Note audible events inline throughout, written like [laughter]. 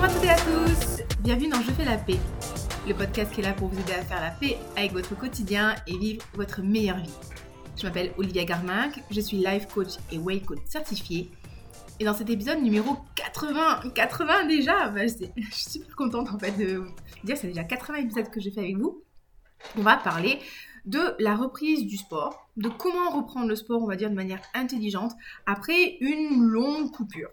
Bonjour à toutes et à tous, bienvenue dans Je fais la paix, le podcast qui est là pour vous aider à faire la paix avec votre quotidien et vivre votre meilleure vie. Je m'appelle Olivia Garminck, je suis life coach et way coach certifié. Et dans cet épisode numéro 80, 80 déjà, bah, [laughs] je suis super contente en fait de vous dire c'est déjà 80 épisodes que j'ai fait avec vous. On va parler de la reprise du sport, de comment reprendre le sport, on va dire de manière intelligente, après une longue coupure.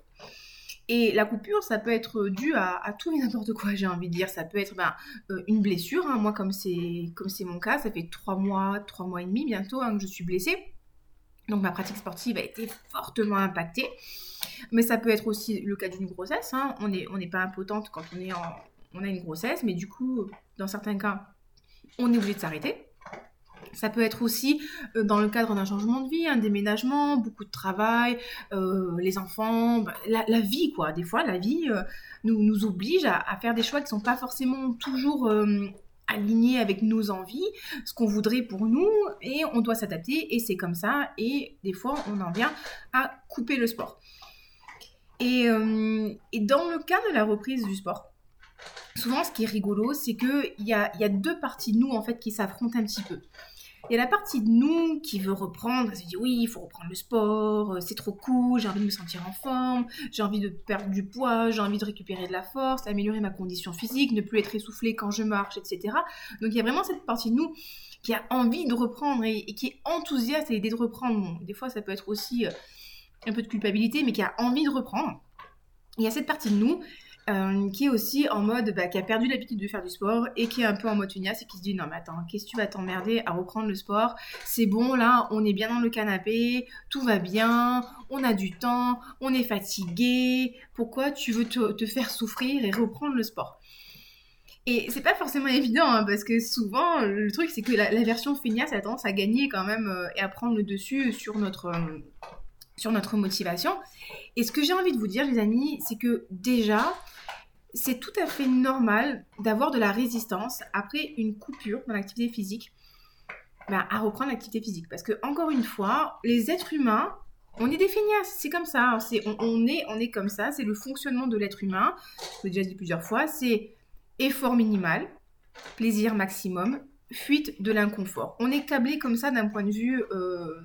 Et la coupure, ça peut être dû à, tout et n'importe quoi, j'ai envie de dire. Ça peut être ben, euh, une blessure. Hein. Moi, comme c'est comme c'est mon cas, ça fait trois mois, trois mois et demi bientôt hein, que je suis blessée. Donc ma pratique sportive a été fortement impactée. Mais ça peut être aussi le cas d'une grossesse. Hein. On n'est on pas impotente quand on, est en, on a une grossesse, mais du coup, dans certains cas, on est obligé de s'arrêter. Ça peut être aussi euh, dans le cadre d'un changement de vie, un déménagement, beaucoup de travail, euh, les enfants, bah, la, vie quoi. Des fois, la vie euh, nous, oblige à, faire des choix qui ne sont pas forcément toujours alignés avec nos envies, ce qu'on voudrait pour nous, et on doit s'adapter, et c'est comme ça, et des fois, on en vient à couper le sport. Et, et dans le cas de la reprise du sport, souvent ce qui est rigolo, c'est qu'il y a, y a deux parties de nous en fait qui s'affrontent un petit peu. Il y a la partie de nous qui veut reprendre, elle se dit oui, il faut reprendre le sport, euh, c'est trop cool, j'ai envie de me sentir en forme, j'ai envie de perdre du poids, j'ai envie de récupérer de la force, améliorer ma condition physique, ne plus être essoufflée quand je marche, etc. Donc il y a vraiment cette partie de nous qui a envie de reprendre et, qui est enthousiaste à l'idée de reprendre. des fois, ça peut être aussi euh, un peu de culpabilité, mais qui a envie de reprendre. Il y a cette partie de nous euh, qui est aussi en mode, bah, qui a perdu l'habitude de faire du sport et qui est un peu en mode feignasse et qui se dit non mais attends, qu'est-ce que tu vas t'emmerder à reprendre le sport? C'est bon là, on est bien dans le canapé, tout va bien, on a du temps, on est fatigué, pourquoi tu veux te, faire souffrir et reprendre le sport? Et c'est pas forcément évident, hein, parce que souvent, le truc, c'est que la, version feignasse a tendance à gagner quand même euh, et à prendre le dessus sur notre, sur notre motivation. Et ce que j'ai envie de vous dire, les amis, c'est que déjà, c'est tout à fait normal d'avoir de la résistance après une coupure dans l'activité physique bah, à reprendre l'activité physique. Parce que, encore une fois, les êtres humains, on est des feignasses, c'est comme ça. Hein. On, est, on est comme ça, c'est le fonctionnement de l'être humain. Je l'ai déjà dit plusieurs fois, c'est effort minimal, plaisir maximum, fuite de l'inconfort. On est câblé comme ça d'un point de vue euh,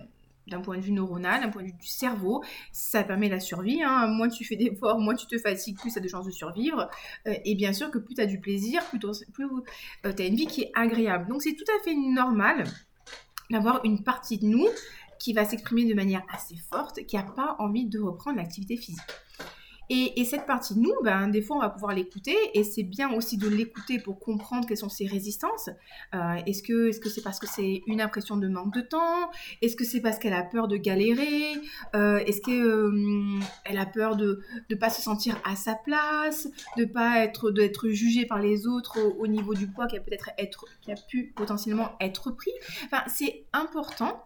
d'un point de vue neuronal, d'un point de vue du cerveau. Ça permet la survie. Hein. Moins tu fais d'efforts, moins tu te fatigues, plus tu as de chances de survivre. Euh, et bien sûr que plus tu as du plaisir, plus, plus euh, tu as une vie qui est agréable. Donc c'est tout à fait normal d'avoir une partie de nous qui va s'exprimer de manière assez forte, qui n'a pas envie de reprendre l'activité physique. Et, cette partie nous, ben, des fois, on va pouvoir l'écouter et c'est bien aussi de l'écouter pour comprendre quelles sont ses résistances. Euh, est-ce que c'est -ce c'est parce que c'est une impression de manque de temps? Est-ce que c'est parce qu'elle a peur de galérer? Euh, Est-ce qu'elle euh, a peur de ne pas se sentir à sa place De pas être d'être jugée par les autres au, niveau du poids qui a peut-être être qui a pu potentiellement être pris? Enfin, c'est important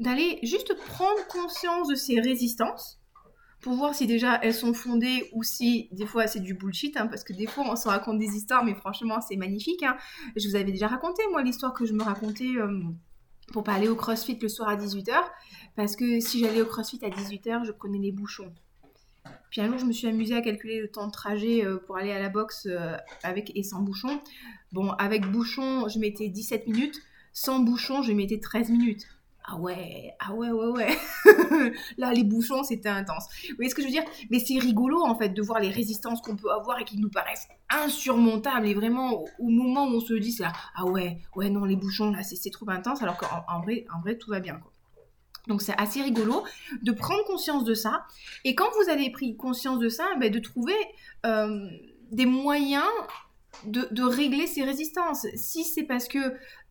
d'aller juste prendre conscience de ces résistances pour voir si déjà elles sont fondées ou si des fois c'est du bullshit, hein, parce que des fois on se raconte des histoires, mais franchement c'est magnifique. Hein. Je vous avais déjà raconté moi l'histoire que je me racontais euh, pour pas aller au CrossFit le soir à 18h, parce que si j'allais au CrossFit à 18h, je prenais les bouchons. Puis un jour, je me suis amusée à calculer le temps de trajet euh, pour aller à la boxe euh, avec et sans bouchon. Bon, avec bouchon, je mettais 17 minutes. Sans bouchon, je mettais 13 minutes. Ah ouais, ah ouais, ouais, ouais. [laughs] Là, les bouchons, c'était intense. Vous voyez ce que je veux dire? Mais c'est rigolo, en fait, de voir les résistances qu'on peut avoir et qui nous paraissent insurmontables. Et vraiment, au, moment où on se dit, là, ah ouais, ouais, non, les bouchons, là, c'est trop intense, alors qu'en vrai, en vrai, tout va bien, quoi. Donc c'est assez rigolo de prendre conscience de ça. Et quand vous avez pris conscience de ça, ben, de trouver euh, des moyens de, régler ces résistances. Si c'est parce que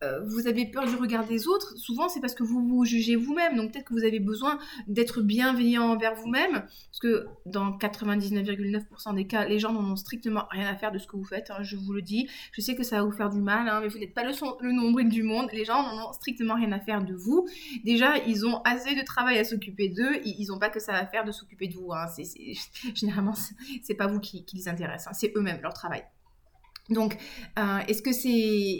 euh, vous avez peur du regard des autres, souvent c'est parce que vous vous jugez vous-même. Donc peut-être que vous avez besoin d'être bienveillant envers vous-même, parce que dans 99,9% des cas, les gens n'en ont strictement rien à faire de ce que vous faites. Hein, je vous le dis. Je sais que ça va vous faire du mal, hein, mais vous n'êtes pas le, le nombril du monde. Les gens n'en ont strictement rien à faire de vous. Déjà, ils ont assez de travail à s'occuper d'eux. Ils n'ont pas que ça à faire de s'occuper de vous. Hein. C'est, [laughs] généralement, c'est pas vous qui, les intéresse. C'est eux-mêmes leur travail. Donc, euh, est-ce que c'est,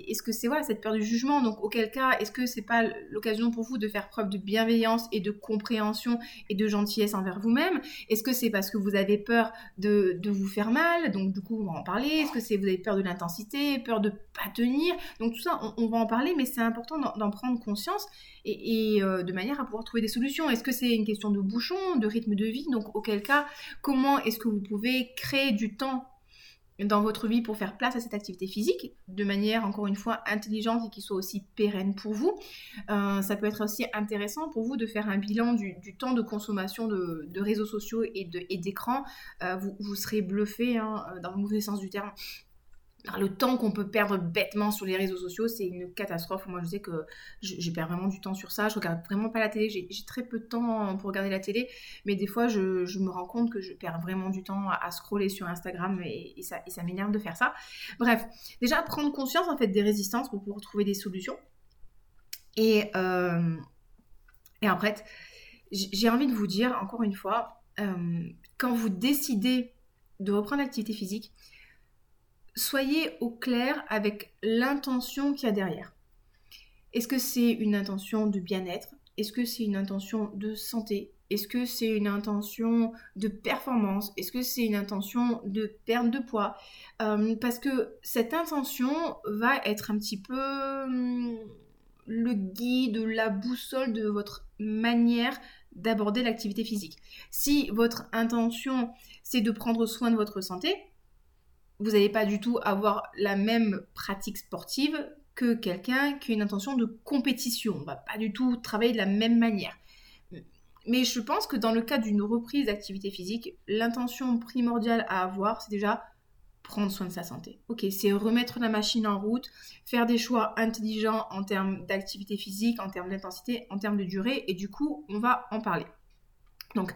est-ce que c'est voilà cette peur du jugement? Donc, auquel cas, est-ce que c'est pas l'occasion pour vous de faire preuve de bienveillance et de compréhension et de gentillesse envers vous-même? Est-ce que c'est parce que vous avez peur de, vous faire mal? Donc, du coup, on va en parler. Est-ce que c'est vous avez peur de l'intensité, peur de pas tenir? Donc, tout ça, on, va en parler, mais c'est important d'en prendre conscience et, et euh, de manière à pouvoir trouver des solutions. Est-ce que c'est une question de bouchon, de rythme de vie? Donc, auquel cas, comment est-ce que vous pouvez créer du temps dans votre vie pour faire place à cette activité physique de manière encore une fois intelligente et qui soit aussi pérenne pour vous. Euh, ça peut être aussi intéressant pour vous de faire un bilan du, temps de consommation de, réseaux sociaux et d'écran. Euh, vous, serez bluffé hein, dans le mauvais sens du terme le temps qu'on peut perdre bêtement sur les réseaux sociaux, c'est une catastrophe. Moi, je sais que je, perds vraiment du temps sur ça. Je regarde vraiment pas la télé. J'ai très peu de temps pour regarder la télé, mais des fois, je, me rends compte que je perds vraiment du temps à, scroller sur Instagram et, ça, m'énerve de faire ça. Bref, déjà prendre conscience en fait des résistances pour pouvoir trouver des solutions. Et euh, en fait, j'ai envie de vous dire encore une fois, euh, quand vous décidez de reprendre l'activité physique, soyez au clair avec l'intention qu'il y a derrière. Est-ce que c'est une intention de bien-être? Est-ce que c'est une intention de santé? Est-ce que c'est une intention de performance? Est-ce que c'est une intention de perte de poids? Euh, Parce que cette intention va être un petit peu hum, le guide, la boussole de votre manière d'aborder l'activité physique. Si votre intention, c'est de prendre soin de votre santé, vous n'allez pas du tout avoir la même pratique sportive que quelqu'un qui a une intention de compétition. On va pas du tout travailler de la même manière. Mais je pense que dans le cas d'une reprise d'activité physique, l'intention primordiale à avoir, c'est déjà prendre soin de sa santé. Ok, c'est remettre la machine en route, faire des choix intelligents en termes d'activité physique, en termes d'intensité, en termes de durée, et du coup, on va en parler. Donc,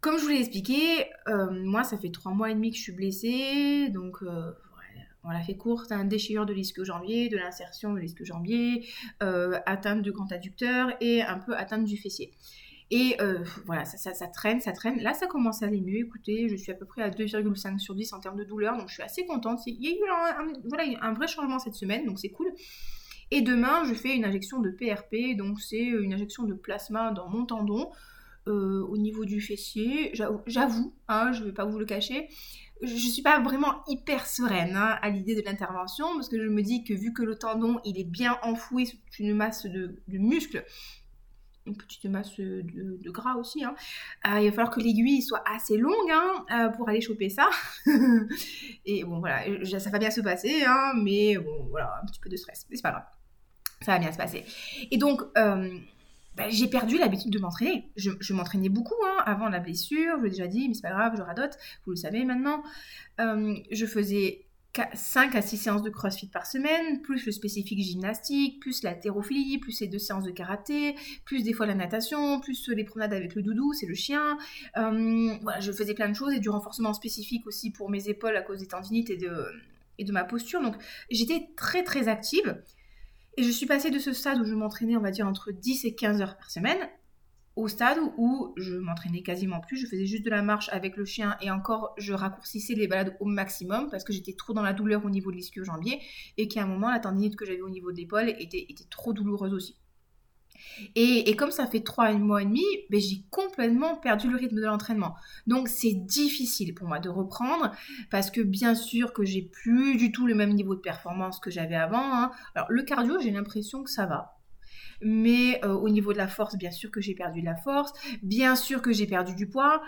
comme je vous l'ai expliqué, euh, moi, ça fait trois mois et demi que je suis blessée, donc euh, on l'a fait courte, un déchirure de l'ischio-jambier, de l'insertion de l'ischio-jambier, euh, atteinte du grand adducteur et un peu atteinte du fessier. Et voilà, ça, traîne, ça traîne. Là, ça commence à aller mieux. Écoutez, je suis à peu près à 2,5 sur 10 en termes de douleur, donc je suis assez contente. Il y a eu voilà, un vrai changement cette semaine, donc c'est cool. Et demain, je fais une injection de PRP, donc c'est une injection de plasma dans mon tendon. Euh, au niveau du fessier. J'avoue, hein, je ne vais pas vous le cacher, je ne suis pas vraiment hyper sereine hein, à l'idée de l'intervention parce que je me dis que vu que le tendon il est bien enfoui sous une masse de, muscles, une petite masse de, gras aussi, hein, euh, il va falloir que l'aiguille soit assez longue euh, pour aller choper ça. [laughs] Et bon voilà, ça va bien se passer, mais bon voilà, un petit peu de stress, mais c'est pas grave. Ça va bien se passer. Et donc, bah, j'ai perdu l'habitude de m'entraîner. Je, m'entraînais beaucoup hein, avant la blessure, je l'ai déjà dit, mais c'est pas grave, je radote, vous le savez maintenant. Euh, je faisais 5 à 6 séances de crossfit par semaine, plus le spécifique gymnastique, plus la thérophilie, plus les deux séances de karaté, plus des fois la natation, plus les promenades avec le doudou, c'est le chien. Euh, voilà, je faisais plein de choses et du renforcement spécifique aussi pour mes épaules à cause des tendinites et et de ma posture. Donc j'étais très très active. Et je suis passée de ce stade où je m'entraînais, on va dire, entre 10 et 15 heures par semaine, au stade où je m'entraînais quasiment plus, je faisais juste de la marche avec le chien et encore je raccourcissais les balades au maximum parce que j'étais trop dans la douleur au niveau de l'ischio-jambier et qu'à un moment la tendinite que j'avais au niveau de l'épaule était, était trop douloureuse aussi. Et, comme ça fait trois mois et demi, ben, j'ai complètement perdu le rythme de l'entraînement. Donc c'est difficile pour moi de reprendre parce que bien sûr que j'ai plus du tout le même niveau de performance que j'avais avant. Hein. Alors le cardio, j'ai l'impression que ça va. Mais euh, au niveau de la force, bien sûr que j'ai perdu de la force. Bien sûr que j'ai perdu du poids.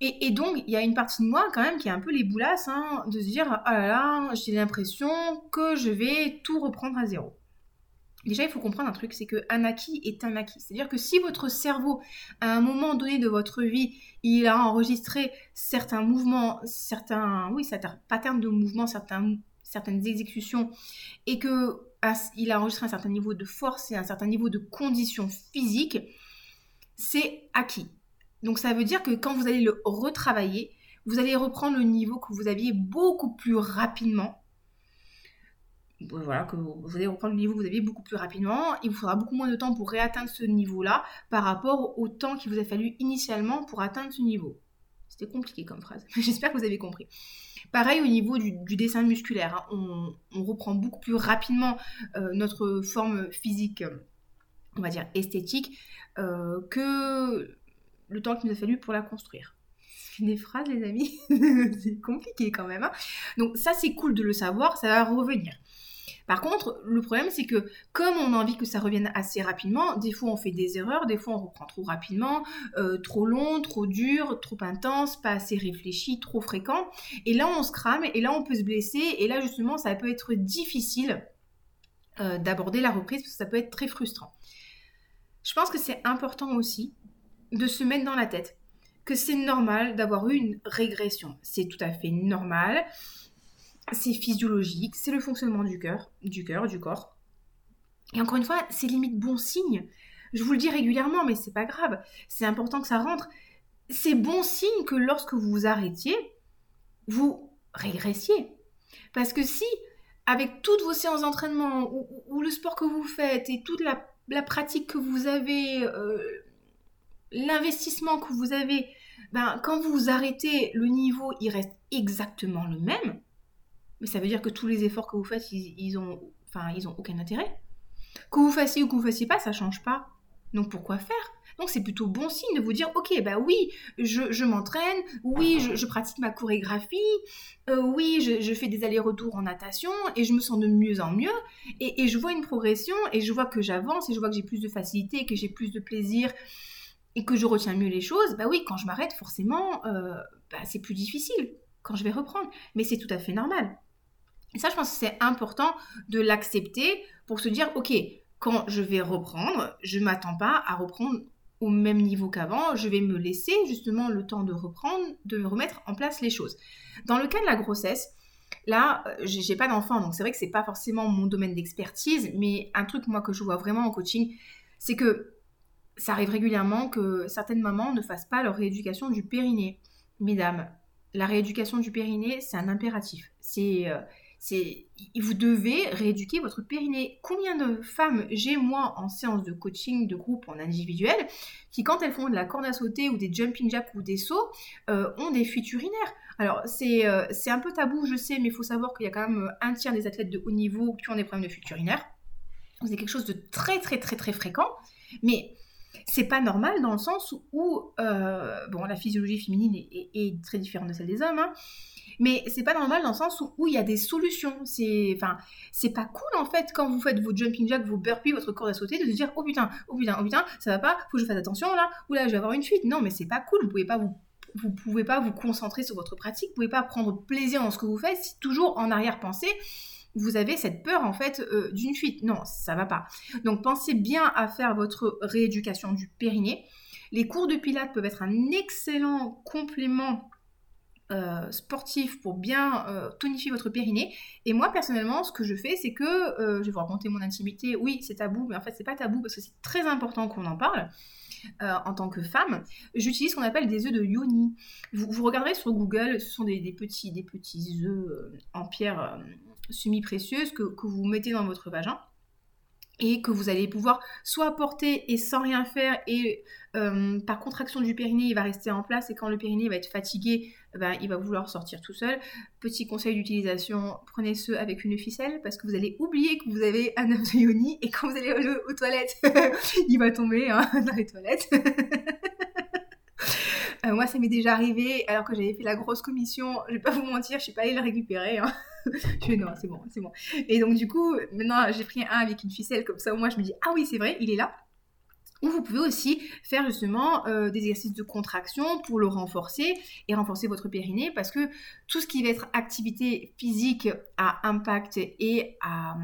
Et, donc, il y a une partie de moi quand même qui est un peu les boulasses, hein, de se dire, ah là là, j'ai l'impression que je vais tout reprendre à zéro. Déjà, il faut comprendre un truc, c'est qu'un acquis est un acquis. C'est-à-dire que si votre cerveau, à un moment donné de votre vie, il a enregistré certains mouvements, certains, oui, certains patterns de mouvements, certaines exécutions, et que il a enregistré un certain niveau de force et un certain niveau de conditions physiques, c'est acquis. Donc ça veut dire que quand vous allez le retravailler, vous allez reprendre le niveau que vous aviez beaucoup plus rapidement voilà, que vous allez reprendre le niveau que vous aviez beaucoup plus rapidement. Il vous faudra beaucoup moins de temps pour réatteindre ce niveau-là par rapport au temps qu'il vous a fallu initialement pour atteindre ce niveau. C'était compliqué comme phrase. [laughs] J'espère que vous avez compris. Pareil au niveau du, dessin musculaire. Hein. On, reprend beaucoup plus rapidement euh, notre forme physique, on va dire esthétique, euh, que le temps qu'il nous a fallu pour la construire. C'est des phrases, les amis. [laughs] c'est compliqué quand même. Hein. Donc ça, c'est cool de le savoir, ça va revenir. Par contre, le problème, c'est que comme on a envie que ça revienne assez rapidement, des fois on fait des erreurs, des fois on reprend trop rapidement, euh, trop long, trop dur, trop intense, pas assez réfléchi, trop fréquent. Et là, on se crame, et là, on peut se blesser, et là, justement, ça peut être difficile euh, d'aborder la reprise, parce que ça peut être très frustrant. Je pense que c'est important aussi de se mettre dans la tête que c'est normal d'avoir eu une régression. C'est tout à fait normal c'est physiologique, c'est le fonctionnement du cœur, du cœur, du corps. Et encore une fois, c'est limite bon signe. Je vous le dis régulièrement, mais c'est pas grave. C'est important que ça rentre. C'est bon signe que lorsque vous vous arrêtiez, vous régressiez. Parce que si, avec toutes vos séances d'entraînement ou, le sport que vous faites et toute la, pratique que vous avez, euh, l'investissement que vous avez, ben, quand vous vous arrêtez, le niveau, il reste exactement le même mais ça veut dire que tous les efforts que vous faites, ils, ont, enfin, ils ont aucun intérêt. Que vous fassiez ou que vous fassiez pas, ça change pas. Donc pourquoi faire? Donc c'est plutôt bon signe de vous dire, ok, bah oui, je, m'entraîne, oui, je, pratique ma chorégraphie, euh, oui, je, fais des allers-retours en natation et je me sens de mieux en mieux et, je vois une progression et je vois que j'avance et je vois que j'ai plus de facilité, que j'ai plus de plaisir et que je retiens mieux les choses. Bah oui, quand je m'arrête, forcément, euh, bah, c'est plus difficile quand je vais reprendre. Mais c'est tout à fait normal. Et ça, je pense que c'est important de l'accepter pour se dire, ok, quand je vais reprendre, je ne m'attends pas à reprendre au même niveau qu'avant, je vais me laisser justement le temps de reprendre, de me remettre en place les choses. Dans le cas de la grossesse, là, euh, j'ai pas d'enfant, donc c'est vrai que c'est pas forcément mon domaine d'expertise, mais un truc moi que je vois vraiment en coaching, c'est que ça arrive régulièrement que certaines mamans ne fassent pas leur rééducation du périnée. Mesdames, la rééducation du périnée, c'est un impératif. C'est euh, c'est vous devez rééduquer votre périnée. Combien de femmes j'ai moi en séance de coaching de groupe en individuel qui quand elles font de la corde à sauter ou des jumping jacks ou des sauts euh, ont des fuites urinaires? Alors euh, c'est un peu tabou je sais mais il faut savoir qu'il y a quand même un tiers des athlètes de haut niveau qui ont des problèmes de fuites urinaires. C'est quelque chose de très très très très fréquent. Mais c'est pas normal dans le sens où, euh, bon, la physiologie féminine est, très différente de celle des hommes, hein, mais c'est pas normal dans le sens où, il y a des solutions. C'est, enfin, c'est pas cool en fait quand vous faites vos jumping jacks, vos burpees, votre corde à sauter, de se dire oh putain, oh putain, oh putain, ça va pas, faut que je fasse attention là, ou là je vais avoir une fuite. Non, mais c'est pas cool. Vous pouvez pas vous vous pouvez pas vous concentrer sur votre pratique, vous pouvez pas prendre plaisir dans ce que vous faites si toujours en arrière-pensée vous avez cette peur en fait euh, d'une fuite. Non, ça va pas. Donc pensez bien à faire votre rééducation du périnée. Les cours de pilates peuvent être un excellent complément euh, sportif pour bien euh, tonifier votre périnée. Et moi, personnellement, ce que je fais, c'est que je vais vous raconter mon intimité. Oui, c'est tabou, mais en fait, c'est pas tabou parce que c'est très important qu'on en parle. en tant que femme, j'utilise ce qu'on appelle des œufs de yoni. Vous, regarderez sur Google, ce sont des, petits, des petits œufs en pierre semi-précieuse que, que vous mettez dans votre vagin et que vous allez pouvoir soit porter et sans rien faire et euh, par contraction du périnée il va rester en place et quand le périnée va être fatigué ben, il va vouloir sortir tout seul. Petit conseil d'utilisation, prenez ce avec une ficelle parce que vous allez oublier que vous avez un yoni et quand vous allez aux, toilettes [laughs] il va tomber hein, [laughs] dans les toilettes. [laughs] Euh, moi, ça m'est déjà arrivé alors que j'avais fait la grosse commission. Je vais pas vous mentir, je suis pas allée le récupérer. Hein. [laughs] je fais non, c'est bon, c'est bon. Et donc, du coup, maintenant, j'ai pris un avec une ficelle comme ça. Au moins, je me dis, ah oui, c'est vrai, il est là. Ou vous pouvez aussi faire justement euh, des exercices de contraction pour le renforcer et renforcer votre périnée parce que tout ce qui va être activité physique à impact et à,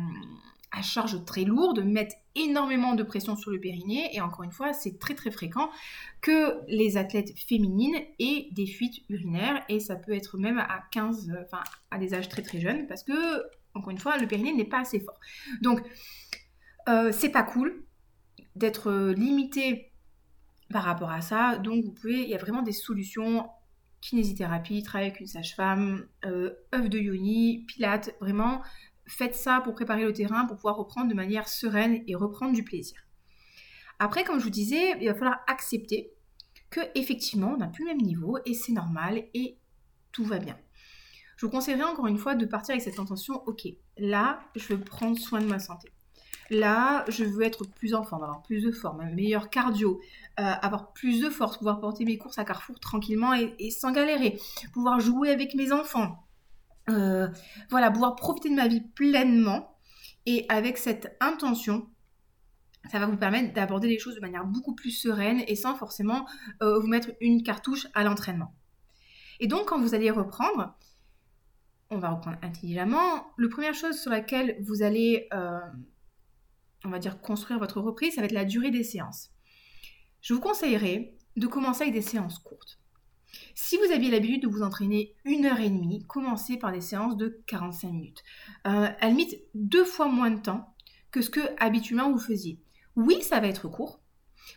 à charge très lourde mettent énormément de pression sur le périnée et encore une fois c'est très très fréquent que les athlètes féminines aient des fuites urinaires et ça peut être même à 15 enfin à des âges très très jeunes parce que encore une fois le périnée n'est pas assez fort. Donc euh, c'est pas cool d'être limité par rapport à ça. Donc vous pouvez il y a vraiment des solutions. Kinésithérapie, travail avec une sage-femme, euh, œuf de yoni, pilates, vraiment faites ça pour préparer le terrain, pour pouvoir reprendre de manière sereine et reprendre du plaisir. Après, comme je vous disais, il va falloir accepter que effectivement on n'a plus le même niveau et c'est normal et tout va bien. Je vous conseillerais encore une fois de partir avec cette intention, ok, là je veux prendre soin de ma santé. Là, je veux être plus en forme, avoir plus de forme, un meilleur cardio, euh, avoir plus de force, pouvoir porter mes courses à Carrefour tranquillement et, sans galérer, pouvoir jouer avec mes enfants. Euh, voilà, pouvoir profiter de ma vie pleinement. Et avec cette intention, ça va vous permettre d'aborder les choses de manière beaucoup plus sereine et sans forcément euh, vous mettre une cartouche à l'entraînement. Et donc, quand vous allez reprendre, on va reprendre intelligemment. La première chose sur laquelle vous allez, euh, on va dire, construire votre reprise, ça va être la durée des séances. Je vous conseillerais de commencer avec des séances courtes. Si vous aviez l'habitude de vous entraîner une heure et demie, commencez par des séances de 45 minutes. Euh, à deux fois moins de temps que ce que habituellement vous faisiez. Oui, ça va être court.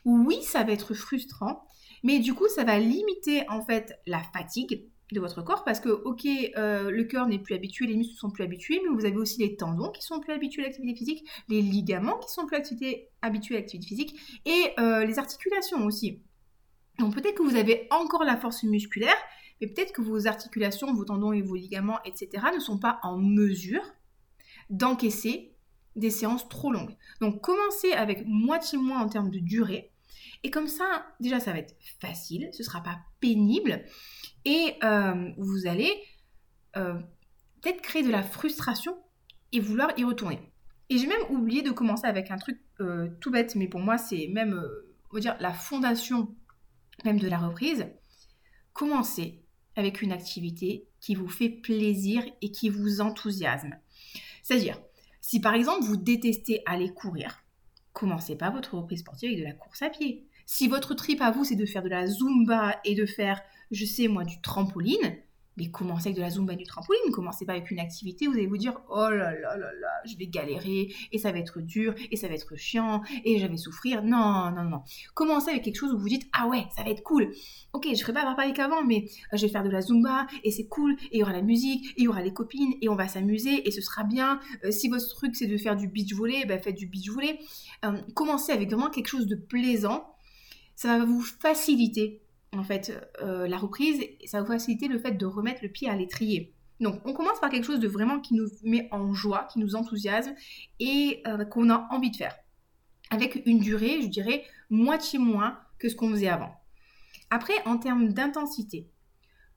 Oui, ça va être frustrant. Mais du coup, ça va limiter en fait la fatigue de votre corps parce que, ok, euh, le cœur n'est plus habitué, les muscles sont plus habitués, mais vous avez aussi les tendons qui sont plus habitués à l'activité physique, les ligaments qui sont plus habitués à l'activité physique et euh, les articulations aussi. Donc peut-être que vous avez encore la force musculaire, mais peut-être que vos articulations, vos tendons et vos ligaments, etc., ne sont pas en mesure d'encaisser des séances trop longues. Donc commencez avec moitié moins en termes de durée. Et comme ça, déjà, ça va être facile, ce ne sera pas pénible. Et euh, vous allez euh, peut-être créer de la frustration et vouloir y retourner. Et j'ai même oublié de commencer avec un truc euh, tout bête, mais pour moi, c'est même, on va dire, la fondation même de la reprise. Commencez avec une activité qui vous fait plaisir et qui vous enthousiasme. C'est-à-dire, si par exemple vous détestez aller courir, commencez pas votre reprise sportive avec de la course à pied. Si votre trip à vous c'est de faire de la zumba et de faire, je sais moi, du trampoline, mais commencez avec de la zumba du trampoline, commencez pas avec une activité, vous allez vous dire oh là là là là, je vais galérer et ça va être dur et ça va être chiant et je vais souffrir. Non, non, non. Commencez avec quelque chose où vous dites ah ouais, ça va être cool. Ok, je ferai pas pareil qu'avant, mais je vais faire de la zumba et c'est cool et il y aura la musique et il y aura les copines et on va s'amuser et ce sera bien. Euh, si votre truc c'est de faire du beach volley, ben faites du beach volley. Euh, commencez avec vraiment quelque chose de plaisant. Ça va vous faciliter en fait, euh, la reprise, ça va faciliter le fait de remettre le pied à l'étrier. Donc, on commence par quelque chose de vraiment qui nous met en joie, qui nous enthousiasme et euh, qu'on a envie de faire. Avec une durée, je dirais, moitié moins que ce qu'on faisait avant. Après, en termes d'intensité,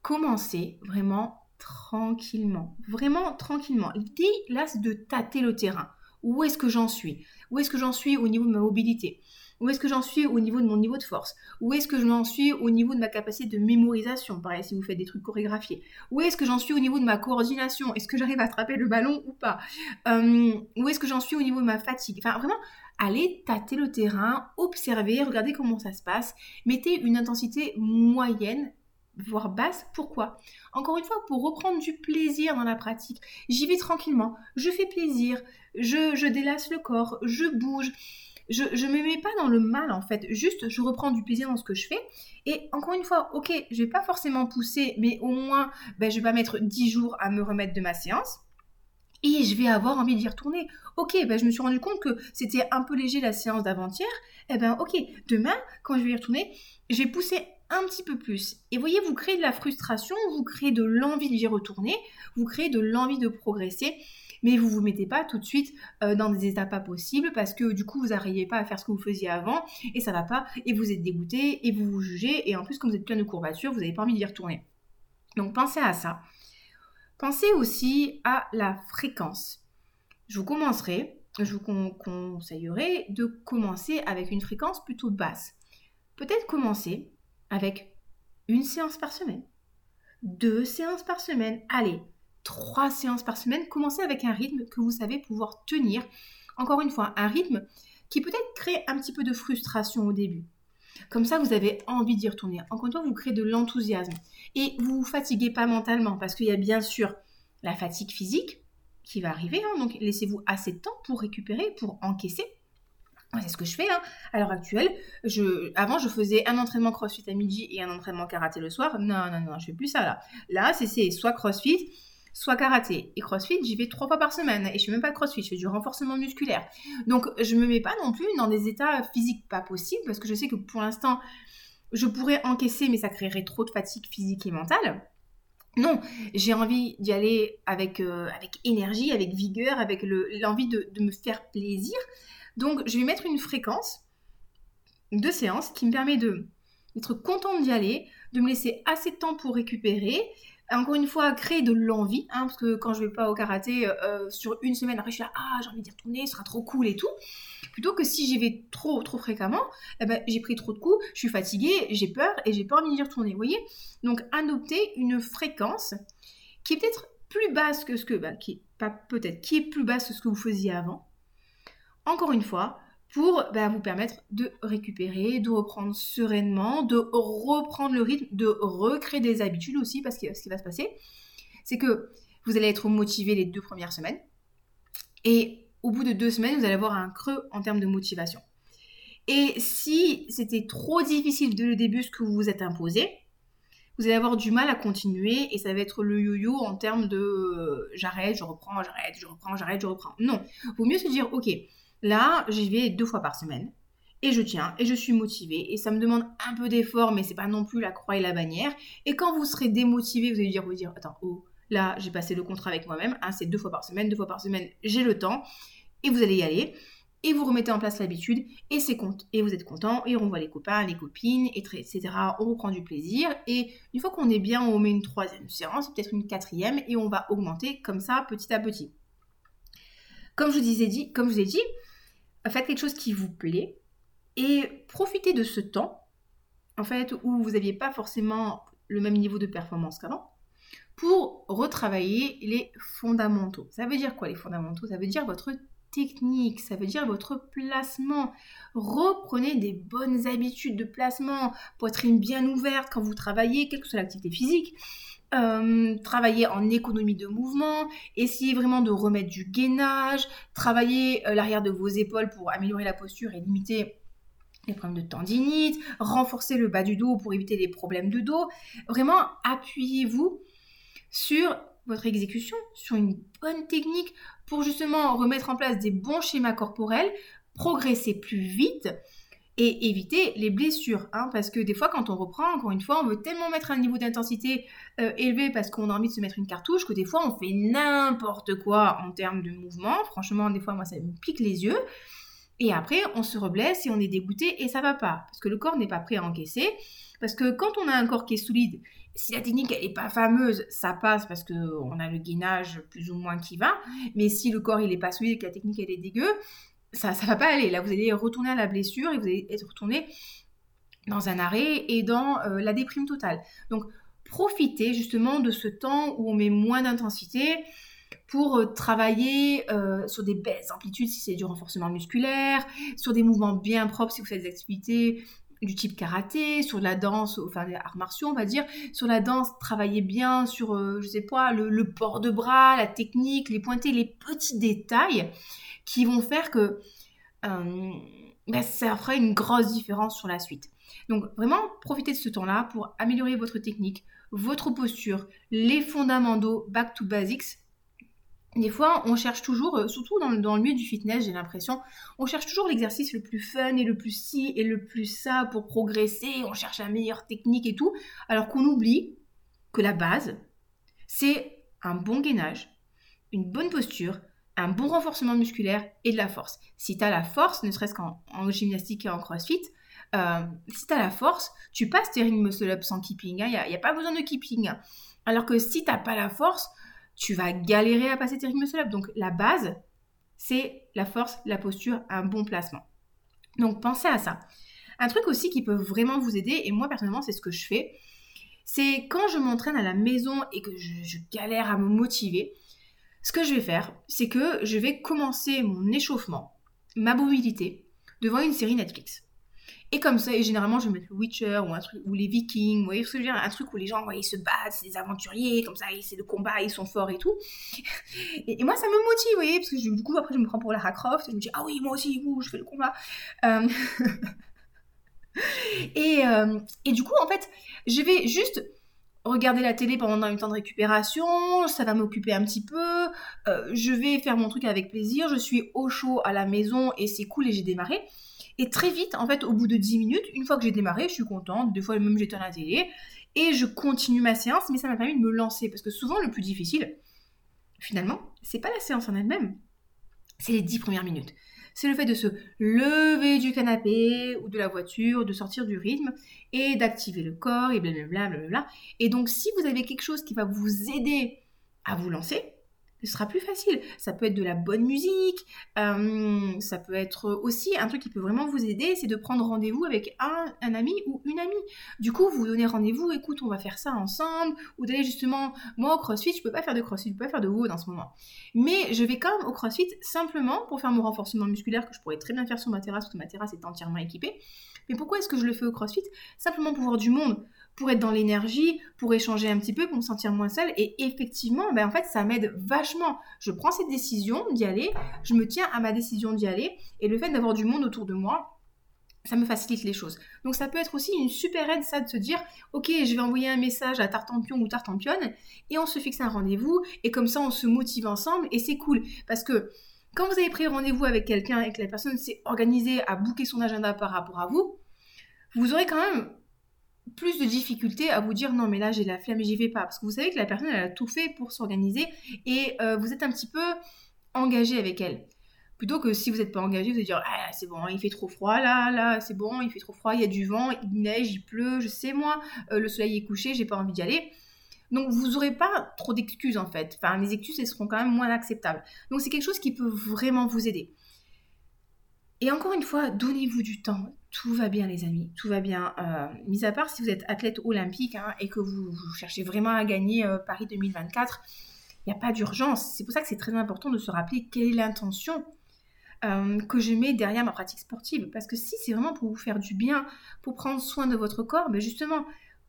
commencez vraiment tranquillement. Vraiment tranquillement. L'idée, là, c'est de tâter le terrain. Où est-ce que j'en suis? Où est-ce que j'en suis au niveau de ma mobilité? Où est-ce que j'en suis au niveau de mon niveau de force? Où est-ce que j'en suis au niveau de ma capacité de mémorisation? Pareil, si vous faites des trucs chorégraphiés. Où est-ce que j'en suis au niveau de ma coordination? Est-ce que j'arrive à attraper le ballon ou pas? Euh, Où est-ce que j'en suis au niveau de ma fatigue? Enfin, vraiment, allez tâter le terrain, observez, regardez comment ça se passe. Mettez une intensité moyenne voire basse. Pourquoi? Encore une fois, pour reprendre du plaisir dans la pratique. J'y vais tranquillement, je fais plaisir, je, je délasse le corps, je bouge je ne me mets pas dans le mal en fait, juste je reprends du plaisir dans ce que je fais. Et encore une fois, ok, je vais pas forcément pousser, mais au moins ben, je vais pas mettre 10 jours à me remettre de ma séance. Et je vais avoir envie d'y retourner. Ok, ben, je me suis rendu compte que c'était un peu léger la séance d'avant-hier. Eh ben ok, demain, quand je vais y retourner, je vais pousser un petit peu plus. Et voyez, vous créez de la frustration, vous créez de l'envie d'y retourner, vous créez de l'envie de progresser mais vous vous mettez pas tout de suite euh, dans des états pas possibles parce que du coup vous n'arrivez pas à faire ce que vous faisiez avant et ça va pas et vous êtes dégoûté et vous vous jugez et en plus comme vous êtes plein de courbatures, vous n'avez pas envie d'y retourner. Donc pensez à ça. Pensez aussi à la fréquence. Je vous commencerai, je vous conseillerais de commencer avec une fréquence plutôt basse. Peut-être commencer avec une séance par semaine, deux séances par semaine. Allez, trois séances par semaine, commencez avec un rythme que vous savez pouvoir tenir. Encore une fois, un rythme qui peut-être crée un petit peu de frustration au début. Comme ça, vous avez envie d'y retourner. Encore une fois, vous créez de l'enthousiasme. Et vous vous fatiguez pas mentalement parce qu'il y a bien sûr la fatigue physique qui va arriver. Hein. donc, laissez-vous assez de temps pour récupérer, pour encaisser. C'est ce que je fais hein. à l'heure actuelle. Avant, je faisais un entraînement crossfit à midi et un entraînement karaté le soir. Non, non, non, je fais plus ça là. Là, c'est soit crossfit, soit karaté. Et crossfit, j'y vais trois fois par semaine. Et je fais même pas de crossfit, je fais du renforcement musculaire. Donc, je me mets pas non plus dans des états physiques pas possibles, parce que je sais que pour l'instant, je pourrais encaisser, mais ça créerait trop de fatigue physique et mentale. Non, j'ai envie d'y aller avec, euh, avec énergie, avec vigueur, avec l'envie de, de, me faire plaisir. Donc, je vais mettre une fréquence de séance qui me permet d'être contente d'y aller, de me laisser assez de temps pour récupérer. Encore une fois, créer de l'envie, hein, parce que quand je vais pas au karaté euh, sur une semaine, après je suis là, ah j'ai envie d'y retourner, ce sera trop cool et tout. Plutôt que si j'y vais trop trop fréquemment, eh ben, j'ai pris trop de coups, je suis fatiguée, j'ai peur et j'ai pas envie d'y retourner. Vous voyez Donc adopter une fréquence qui est peut-être plus basse que ce est plus basse que ce que vous faisiez avant. Encore une fois, pour bah, vous permettre de récupérer, de reprendre sereinement, de reprendre le rythme, de recréer des habitudes aussi, parce que ce qui va se passer, c'est que vous allez être motivé les deux premières semaines, et au bout de deux semaines, vous allez avoir un creux en termes de motivation. Et si c'était trop difficile dès le début ce que vous vous êtes imposé, vous allez avoir du mal à continuer et ça va être le yo-yo en termes de euh, j'arrête, je reprends, j'arrête, je reprends, j'arrête, je reprends. Non, vaut mieux se dire ok, Là, j'y vais deux fois par semaine. Et je tiens, et je suis motivée, et ça me demande un peu d'effort, mais c'est pas non plus la croix et la bannière. Et quand vous serez démotivé, vous allez dire, vous dire, attends, oh, là, j'ai passé le contrat avec moi-même, hein, c'est deux fois par semaine, deux fois par semaine, j'ai le temps, et vous allez y aller, et vous remettez en place l'habitude, et c'est compte, et vous êtes content, et on voit les copains, les copines, etc. On reprend du plaisir, et une fois qu'on est bien, on met une troisième séance, peut-être une quatrième, et on va augmenter comme ça, petit à petit. Comme je vous, disais, comme je vous ai dit, faites quelque chose qui vous plaît et profitez de ce temps, en fait, où vous n'aviez pas forcément le même niveau de performance qu'avant, pour retravailler les fondamentaux. Ça veut dire quoi les fondamentaux? Ça veut dire votre technique, ça veut dire votre placement. Reprenez des bonnes habitudes de placement, poitrine bien ouverte quand vous travaillez, quelle que soit l'activité physique. Euh, travailler en économie de mouvement, essayer vraiment de remettre du gainage, travailler euh, l'arrière de vos épaules pour améliorer la posture et limiter les problèmes de tendinite, renforcer le bas du dos pour éviter les problèmes de dos. Vraiment, appuyez-vous sur votre exécution, sur une bonne technique pour justement remettre en place des bons schémas corporels, progresser plus vite et éviter les blessures. Hein, parce que des fois, quand on reprend, encore une fois, on veut tellement mettre un niveau d'intensité euh, élevé parce qu'on a envie de se mettre une cartouche que des fois, on fait n'importe quoi en termes de mouvement. Franchement, des fois, moi, ça me pique les yeux. Et après, on se reblesse et on est dégoûté et ça va pas. Parce que le corps n'est pas prêt à encaisser. Parce que quand on a un corps qui est solide, si la technique n'est pas fameuse, ça passe parce qu'on a le gainage plus ou moins qui va. Mais si le corps il est pas solide et que la technique elle est dégueu, ça ne va pas aller. Là, vous allez retourner à la blessure et vous allez être retourné dans un arrêt et dans euh, la déprime totale. Donc, profitez justement de ce temps où on met moins d'intensité pour euh, travailler euh, sur des belles amplitudes si c'est du renforcement musculaire, sur des mouvements bien propres si vous faites des activités du type karaté, sur la danse, enfin des arts martiaux on va dire, sur la danse, travaillez bien sur, je sais pas, le, port de bras, la technique, les pointés, les petits détails qui vont faire que euh, ben, ça fera une grosse différence sur la suite. Donc vraiment, profitez de ce temps-là pour améliorer votre technique, votre posture, les fondamentaux, back to basics. Des fois, on cherche toujours, euh, surtout dans, le milieu du fitness, j'ai l'impression, on cherche toujours l'exercice le plus fun et le plus si et le plus ça pour progresser, on cherche la meilleure technique et tout, alors qu'on oublie que la base, c'est un bon gainage, une bonne posture, un bon renforcement musculaire et de la force. Si tu as la force, ne serait-ce qu'en gymnastique et en crossfit, euh, si tu as la force, tu passes tes ring muscle up sans keeping. Il hein. n'y a, pas besoin de keeping. Alors que si tu n'as pas la force, tu vas galérer à passer tes up. Donc la base, c'est la force, la posture, un bon placement. Donc pensez à ça. Un truc aussi qui peut vraiment vous aider, et moi personnellement c'est ce que je fais, c'est quand je m'entraîne à la maison et que je galère à me motiver, ce que je vais faire, c'est que je vais commencer mon échauffement, ma mobilité, devant une série Netflix. Et comme ça, et généralement, je vais mettre le Witcher ou un truc, ou les Vikings, vous voyez ce que je veux dire Un truc où les gens, ils se battent, c'est des aventuriers, comme ça, c'est le combat, ils sont forts et tout. [laughs] Et, moi, ça me motive, vous voyez, parce que du coup, après, je me prends pour Lara Croft, et je me dis, ah oui, moi aussi, vous, je fais le combat. Euh, [laughs] et, euh, et du coup, en fait, je vais juste regarder la télé pendant un temps de récupération, ça va m'occuper un petit peu, euh, je vais faire mon truc avec plaisir, je suis au chaud à la maison et c'est cool et j'ai démarré. Et très vite, en fait, au bout de 10 minutes, une fois que j'ai démarré, je suis contente. Des fois, même j'éteins la télé et je continue ma séance, mais ça m'a permis de me lancer parce que souvent, le plus difficile, finalement, c'est pas la séance en elle-même, c'est les 10 premières minutes. C'est le fait de se lever du canapé ou de la voiture, de sortir du rythme et d'activer le corps et blablabla. Bla Et donc, si vous avez quelque chose qui va vous aider à vous lancer, ce sera plus facile. Ça peut être de la bonne musique, euh, ça peut être aussi un truc qui peut vraiment vous aider, c'est de prendre rendez-vous avec un, ami ou une amie. Du coup, vous donnez rendez-vous, écoute, on va faire ça ensemble, ou d'aller justement, moi au CrossFit, je peux pas faire de CrossFit, je peux pas faire de WOD en ce moment. Mais je vais quand même au CrossFit simplement pour faire mon renforcement musculaire que je pourrais très bien faire sur ma terrasse, parce que ma terrasse est entièrement équipée. Mais pourquoi est-ce que je le fais au CrossFit? Simplement pour voir du monde pour être dans l'énergie, pour échanger un petit peu, pour me sentir moins seule. Et effectivement, ben en fait, ça m'aide vachement. Je prends cette décision d'y aller, je me tiens à ma décision d'y aller, et le fait d'avoir du monde autour de moi, ça me facilite les choses. Donc ça peut être aussi une super aide, ça, de se dire, ok, je vais envoyer un message à Tartampion ou Tartampionne, et on se fixe un rendez-vous, et comme ça, on se motive ensemble, et c'est cool. Parce que quand vous avez pris rendez-vous avec quelqu'un et que la personne s'est organisée à booker son agenda par rapport à vous, vous aurez quand même plus de difficultés à vous dire non mais là j'ai la flemme et j'y vais pas. Parce que vous savez que la personne elle a tout fait pour s'organiser et euh, vous êtes un petit peu engagé avec elle. Plutôt que si vous n'êtes pas engagé vous allez dire ah, c'est bon il fait trop froid là là c'est bon il fait trop froid il y a du vent il neige il pleut je sais moi euh, le soleil est couché j'ai pas envie d'y aller. Donc vous n'aurez pas trop d'excuses en fait. Enfin les excuses elles seront quand même moins acceptables. Donc c'est quelque chose qui peut vraiment vous aider. Et encore une fois, donnez-vous du temps. Tout va bien, les amis. Tout va bien. Euh, mis à part si vous êtes athlète olympique hein, et que vous, cherchez vraiment à gagner euh, Paris 2024, il n'y a pas d'urgence. C'est pour ça que c'est très important de se rappeler quelle est l'intention euh, que je mets derrière ma pratique sportive. Parce que si c'est vraiment pour vous faire du bien, pour prendre soin de votre corps, ben justement,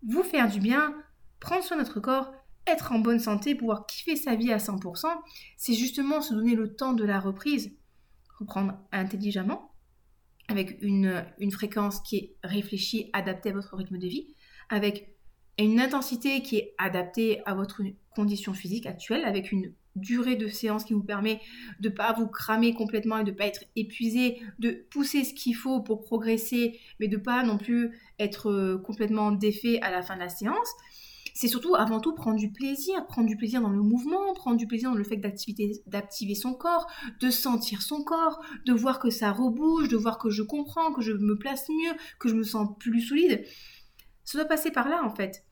vous faire du bien, prendre soin de notre corps, être en bonne santé, pouvoir kiffer sa vie à 100%, c'est justement se donner le temps de la reprise prendre intelligemment, avec une, fréquence qui est réfléchie, adaptée à votre rythme de vie, avec une intensité qui est adaptée à votre condition physique actuelle, avec une durée de séance qui vous permet de ne pas vous cramer complètement et de ne pas être épuisé, de pousser ce qu'il faut pour progresser, mais de ne pas non plus être euh, complètement défait à la fin de la séance c'est surtout avant tout prendre du plaisir, prendre du plaisir dans le mouvement, prendre du plaisir dans le fait d'activer son corps, de sentir son corps, de voir que ça rebouge, de voir que je comprends, que je me place mieux, que je me sens plus solide. Ça doit passer par là en fait.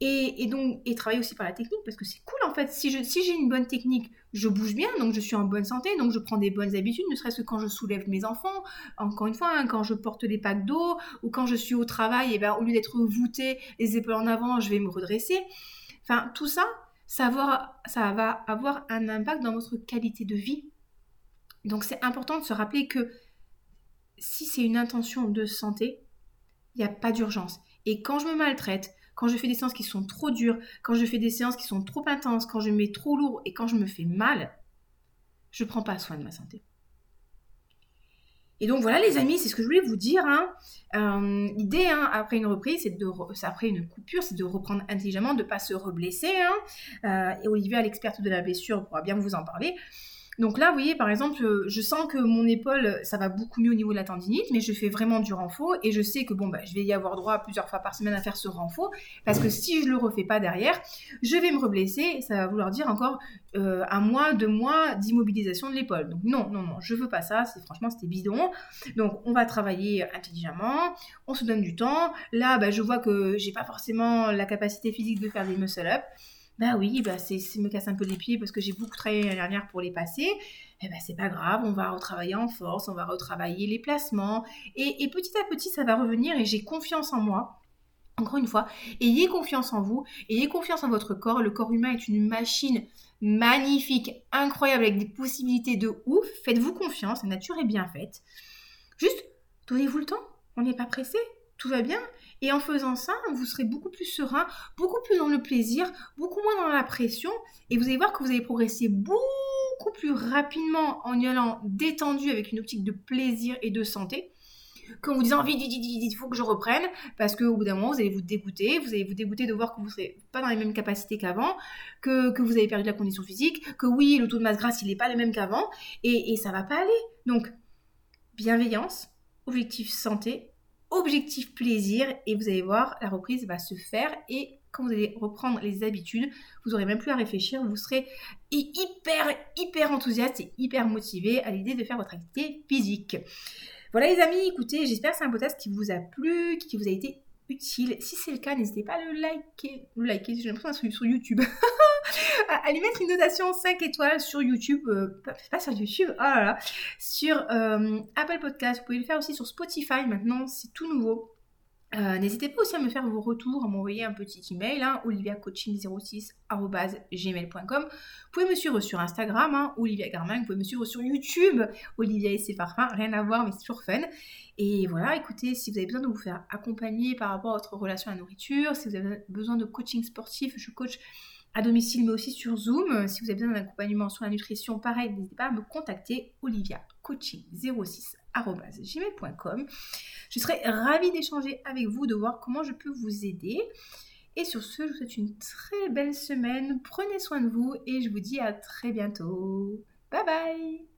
Et, donc, et travailler aussi par la technique, parce que c'est cool en fait. Si, si j'ai une bonne technique, je bouge bien, donc je suis en bonne santé, donc je prends des bonnes habitudes, ne serait-ce que quand je soulève mes enfants, encore une fois, hein, quand je porte des packs d'eau, ou quand je suis au travail, et eh ben, au lieu d'être voûtée, les épaules en avant, je vais me redresser. Enfin, tout ça, ça va, ça va avoir un impact dans votre qualité de vie. Donc c'est important de se rappeler que si c'est une intention de santé, il n'y a pas d'urgence. Et quand je me maltraite, quand je fais des séances qui sont trop dures, quand je fais des séances qui sont trop intenses, quand je mets trop lourd et quand je me fais mal, je ne prends pas soin de ma santé. Et donc voilà les amis, c'est ce que je voulais vous dire. Hein. Euh, l'idée hein, après une reprise, c'est de une coupure, c'est de reprendre intelligemment, de ne pas se reblesser. Hein. Euh, et Olivier, l'experte de la blessure, pourra bien vous en parler. Donc là, vous voyez, par exemple, euh, je sens que mon épaule, ça va beaucoup mieux au niveau de la tendinite, mais je fais vraiment du renfort et je sais que bon, bah, je vais y avoir droit plusieurs fois par semaine à faire ce renfort parce que si je le refais pas derrière, je vais me reblesser. Ça va vouloir dire encore euh, un mois, deux mois d'immobilisation de l'épaule. Donc non, non, non, je veux pas ça. C'est franchement, c'était bidon. Donc on va travailler intelligemment, on se donne du temps. Là, bah, je vois que j'ai pas forcément la capacité physique de faire des muscle up. Bah oui, bah c'est me casse un peu les pieds parce que j'ai beaucoup travaillé l'année dernière pour les passer. Eh ben c'est pas grave, on va retravailler en force, on va retravailler les placements. Et, petit à petit, ça va revenir et j'ai confiance en moi. Encore une fois, ayez confiance en vous, ayez confiance en votre corps. Le corps humain est une machine magnifique, incroyable, avec des possibilités de ouf. Faites-vous confiance, la nature est bien faite. Juste, donnez-vous le temps, on n'est pas pressé, tout va bien. Et en faisant ça, vous serez beaucoup plus serein, beaucoup plus dans le plaisir, beaucoup moins dans la pression. Et vous allez voir que vous allez progresser beaucoup plus rapidement en y allant détendu avec une optique de plaisir et de santé qu'en vous disant vite, vite, vite, vite, il faut que je reprenne, parce qu'au bout d'un moment, vous allez vous dégoûter, vous allez vous dégoûter de voir que vous ne serez pas dans les mêmes capacités qu'avant, que, vous avez perdu la condition physique, que oui, le taux de masse grasse, il n'est pas le même qu'avant, et, et ça va pas aller. Donc, bienveillance, objectif santé, objectif plaisir et vous allez voir, la reprise va se faire et quand vous allez reprendre les habitudes, vous n'aurez même plus à réfléchir, vous serez hyper, hyper enthousiaste et hyper motivé à l'idée de faire votre activité physique. Voilà les amis, écoutez, j'espère que c'est un podcast qui vous a plu, qui vous a été utile. Si c'est le cas, n'hésitez pas à le liker. Le liker, j'ai l'impression sur YouTube. [laughs] [laughs] lui mettre une notation 5 étoiles sur YouTube. Euh, pas sur YouTube, oh là là. Sur euh, Apple Podcast. Vous pouvez le faire aussi sur Spotify maintenant, c'est tout nouveau. Euh, n'hésitez pas aussi à me faire vos retours, à m'envoyer un petit email, hein, oliviacoaching06.gmail.com. Vous pouvez me suivre sur Instagram, hein, Olivia Garmin, vous pouvez me suivre sur YouTube, Olivia et ses parfums, rien à voir, mais c'est toujours fun. Et voilà, écoutez, si vous avez besoin de vous faire accompagner par rapport à votre relation à la nourriture, si vous avez besoin de coaching sportif, je coach à domicile, mais aussi sur Zoom. Si vous avez besoin d'un accompagnement sur la nutrition, pareil, n'hésitez pas à me contacter, Olivia Coaching 06 gmail.com. Je serai ravie d'échanger avec vous, de voir comment je peux vous aider. Et sur ce, je vous souhaite une très belle semaine. Prenez soin de vous et je vous dis à très bientôt. Bye bye